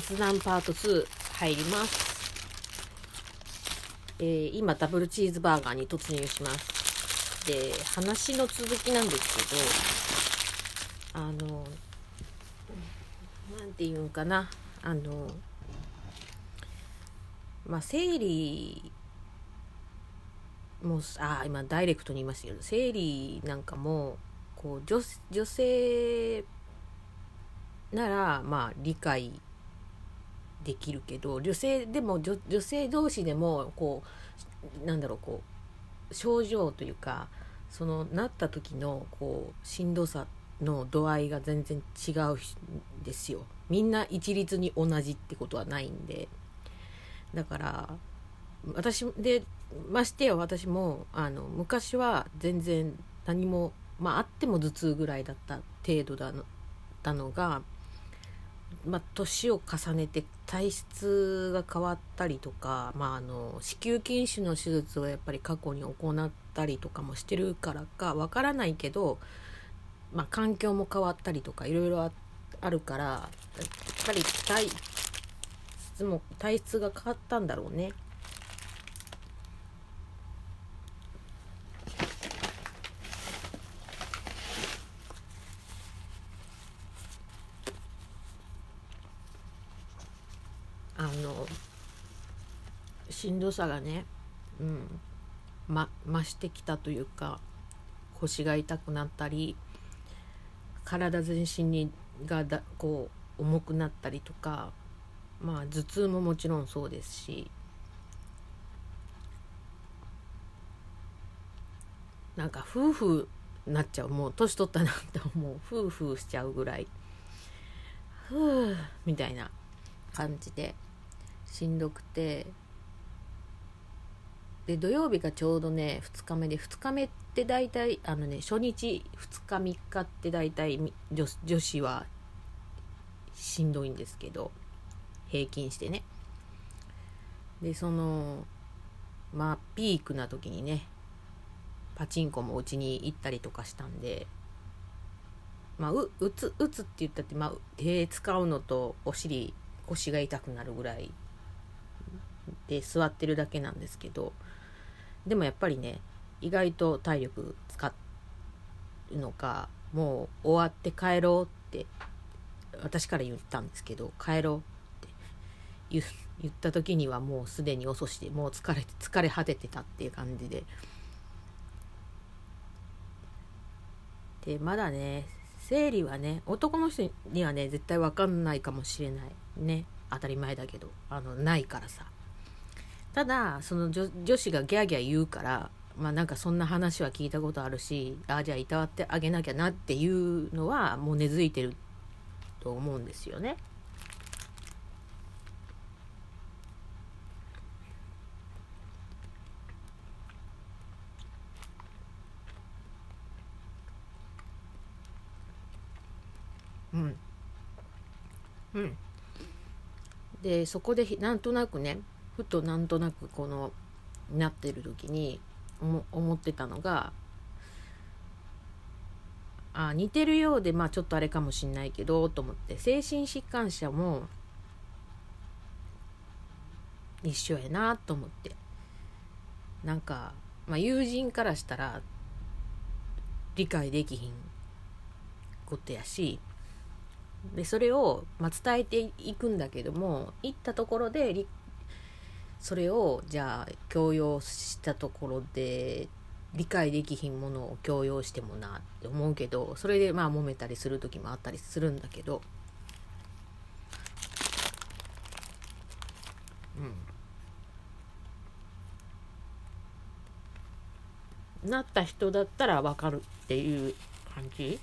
雑談パート2入ります。えー今、ダブルチーズバーガーに突入します。で、話の続きなんですけど、あの、なんて言うんかな、あの、まあ、生理もあ今ダイレクトに言いましたけど生理なんかもこう女女性ならまあ理解できるけど女性でも女性同士でもこうなんだろうこう症状というかそのなった時のこうしんどさの度合いが全然違うんですよ。みんな一律に同じってことはないんで。だから私でましてや私もあの昔は全然何もまああっても頭痛ぐらいだった程度だのだのがまあ、年を重ねて体質が変わったりとか、まあ、あの子宮筋腫の手術をやっぱり過去に行ったりとかもしてるからかわからないけど、まあ、環境も変わったりとかいろいろあるからやっぱり体質も体質が変わったんだろうね。あのしんどさがね、うんま、増してきたというか腰が痛くなったり体全身にがだこう重くなったりとかまあ頭痛ももちろんそうですしなんか夫婦なっちゃうもう年取ったなって思う夫婦しちゃうぐらいふうみたいな感じでしんどくてで土曜日がちょうどね2日目で2日目って大体あのね初日2日3日って大体女女子はしんどいんですけど平均してね。でそのまあピークな時にねパチンコもうちに行ったりとかしたんでまあう打つ打つって言ったって、まあ、手使うのとお尻腰が痛くなるぐらいで座ってるだけなんですけどでもやっぱりね意外と体力使うのかもう終わって帰ろうって私から言ったんですけど帰ろうって言った時にはもうすでに遅しでもう疲れて疲れ果ててたっていう感じで。でまだね生理はね男の人にはね絶対分かんないかもしれないね。当たり前だけどあのないからさ。ただその女女子がギャーギャー言うからまあなんかそんな話は聞いたことあるしあじゃあいたわってあげなきゃなっていうのはもう根付いてると思うんですよね。うん。うん。でそこでなんとなくねふとなんとなくこのなってる時に思ってたのがあ似てるようでまあちょっとあれかもしんないけどと思って精神疾患者も一緒やなと思って。なんか、まあ、友人からしたら理解できひんことやしでそれを、まあ、伝えていくんだけども行ったところでりそれをじゃあ強要したところで理解できひんものを強要してもなって思うけどそれでまあ揉めたりする時もあったりするんだけどうん。なった人だったらわかるっていう感じ？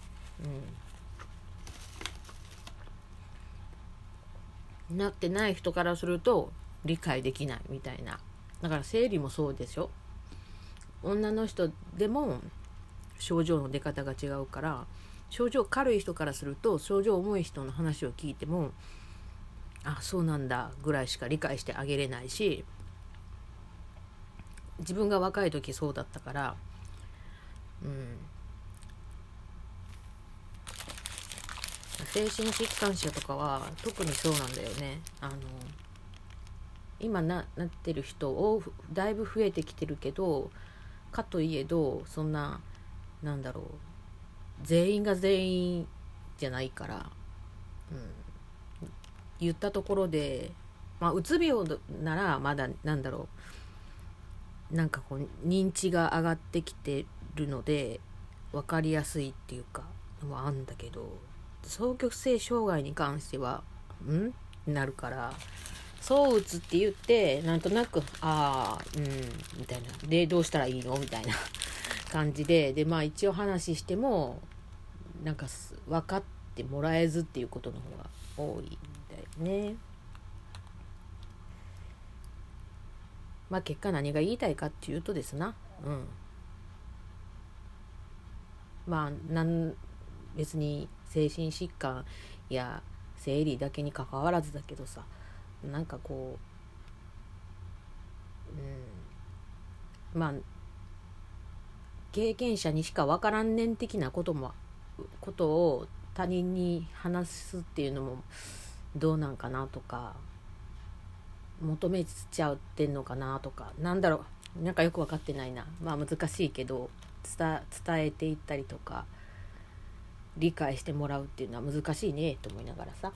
うん。なってない人からすると理解できないみたいな。だから生理もそうでしょ。女の人でも症状の出方が違うから症状軽い人からすると症状重い人の話を聞いてもあそうなんだぐらいしか理解してあげれないし自分が若い時そうだったからうん。精神疾患者とかは特にそうなんだよね。あの今ななってる人をだいぶ増えてきてるけどかといえどそんななんだろう全員が全員じゃないから、うん、言ったところで、まあ、うつ病ならまだなんだろうなんかこう認知が上がってきてるので分かりやすいっていうかのはあんだけど双極性障害に関してはん？なるからそう打つって言ってなんとなくああうんみたいな。でどうしたらいいの？みたいな 感じで。でまあ一応話してもなんか分かってもらえずっていうことの方が多いんだよね。まあ結果何が言いたいかっていうとですな。うん。まあなん別に精神疾患や生理だけにかかわらずだけどさ。なんかこううん。まあ経験者にしか分からんねん的なこともことを他人に話すっていうのもどうなんかなとか求めちゃってんのかなとかなんだろう。なんかよく分かってないな。まあ難しいけど伝えていったりとか理解してもらうっていうのは難しいねと思いながらさ。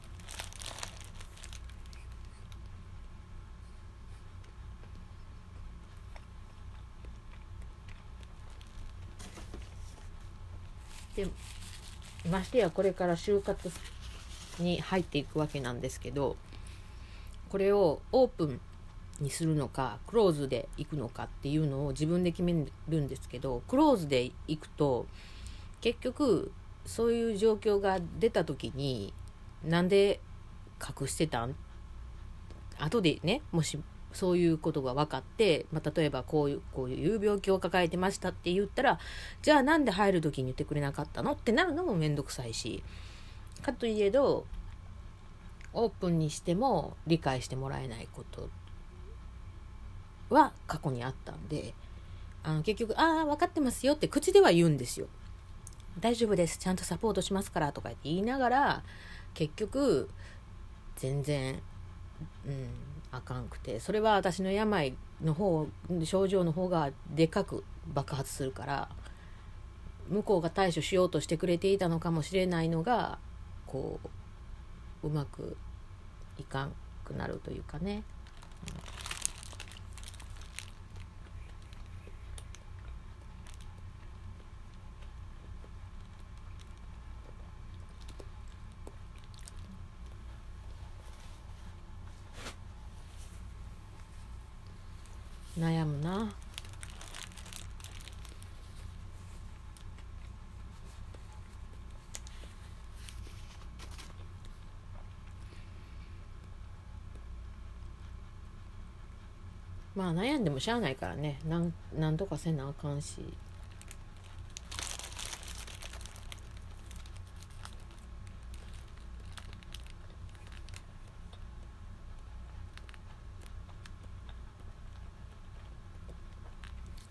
でましてやこれから就活に入っていくわけなんですけどこれをオープンにするのかクローズで行くのかっていうのを自分で決めるんですけどクローズで行くと結局そういう状況が出た時になんで隠してたん？後でねもしそういうことが分かって、まあ、例えばこういうこういう病気を抱えてましたって言ったらじゃあなんで入る時に言ってくれなかったのってなるのも面倒くさいしかといえどオープンにしても理解してもらえないことは過去にあったんであの結局「ああ分かってますよ」って口では言うんですよ。大丈夫ですちゃんとサポートしますからとか言いながら結局全然うんあかんくてそれは私の病の方症状の方がでかく爆発するから向こうが対処しようとしてくれていたのかもしれないのがこううまくいかんくなるというかね。悩むな。まあ悩んでもしゃあないからね。なんなんとかせなあかんし。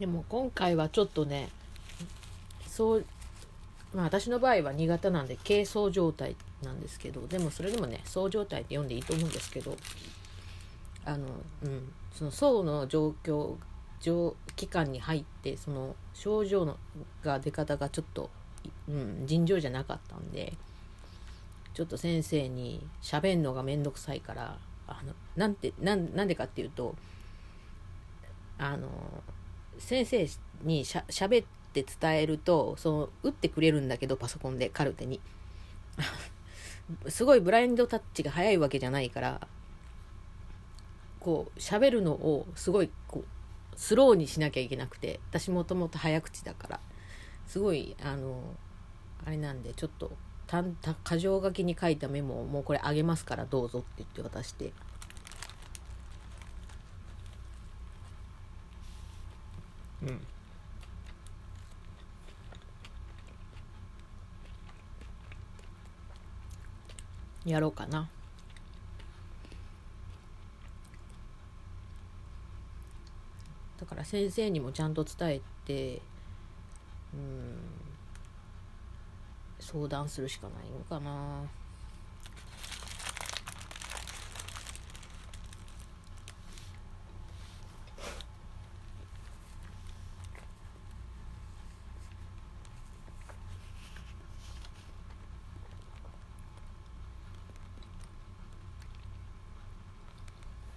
でも今回はちょっとねそうまあ私の場合は2型なんで軽装状態なんですけどでもそれでもねそう状態って読んでいいと思うんですけどあのうんその層の状況上期間に入ってその症状のが出方がちょっと、うん、尋常じゃなかったんでちょっと先生に喋んのがめんどくさいからあのなんてなんなんでかっていうとあの先生にしゃ喋って伝えるとその打ってくれるんだけどパソコンでカルテに。すごいブラインドタッチが早いわけじゃないからこう喋るのをすごいこうスローにしなきゃいけなくて私もともと早口だからすごいあのあれなんでちょっと箇条書きに書いたメモをもうこれあげますからどうぞって言って渡して。うん。やろうかな。だから先生にもちゃんと伝えてうん相談するしかないのかな。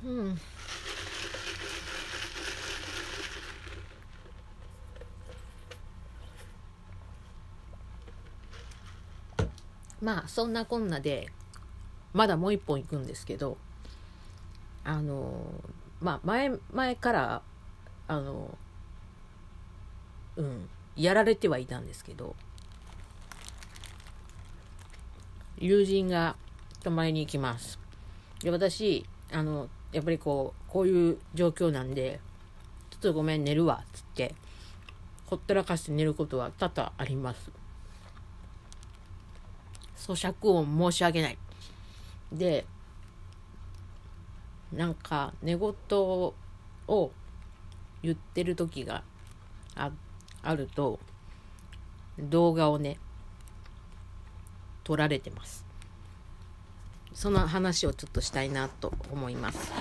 うん。まあそんなこんなでまだもう一本行くんですけどあのまあ前前からあのうんやられてはいたんですけど友人が泊まりに行きます。で私あのやっぱりこうこういう状況なんでちょっとごめん寝るわっつってほったらかして寝ることは多々あります。咀嚼音申し訳ない。でなんか寝言を言ってる時がああると動画をね撮られてます。その話をちょっとしたいなと思います。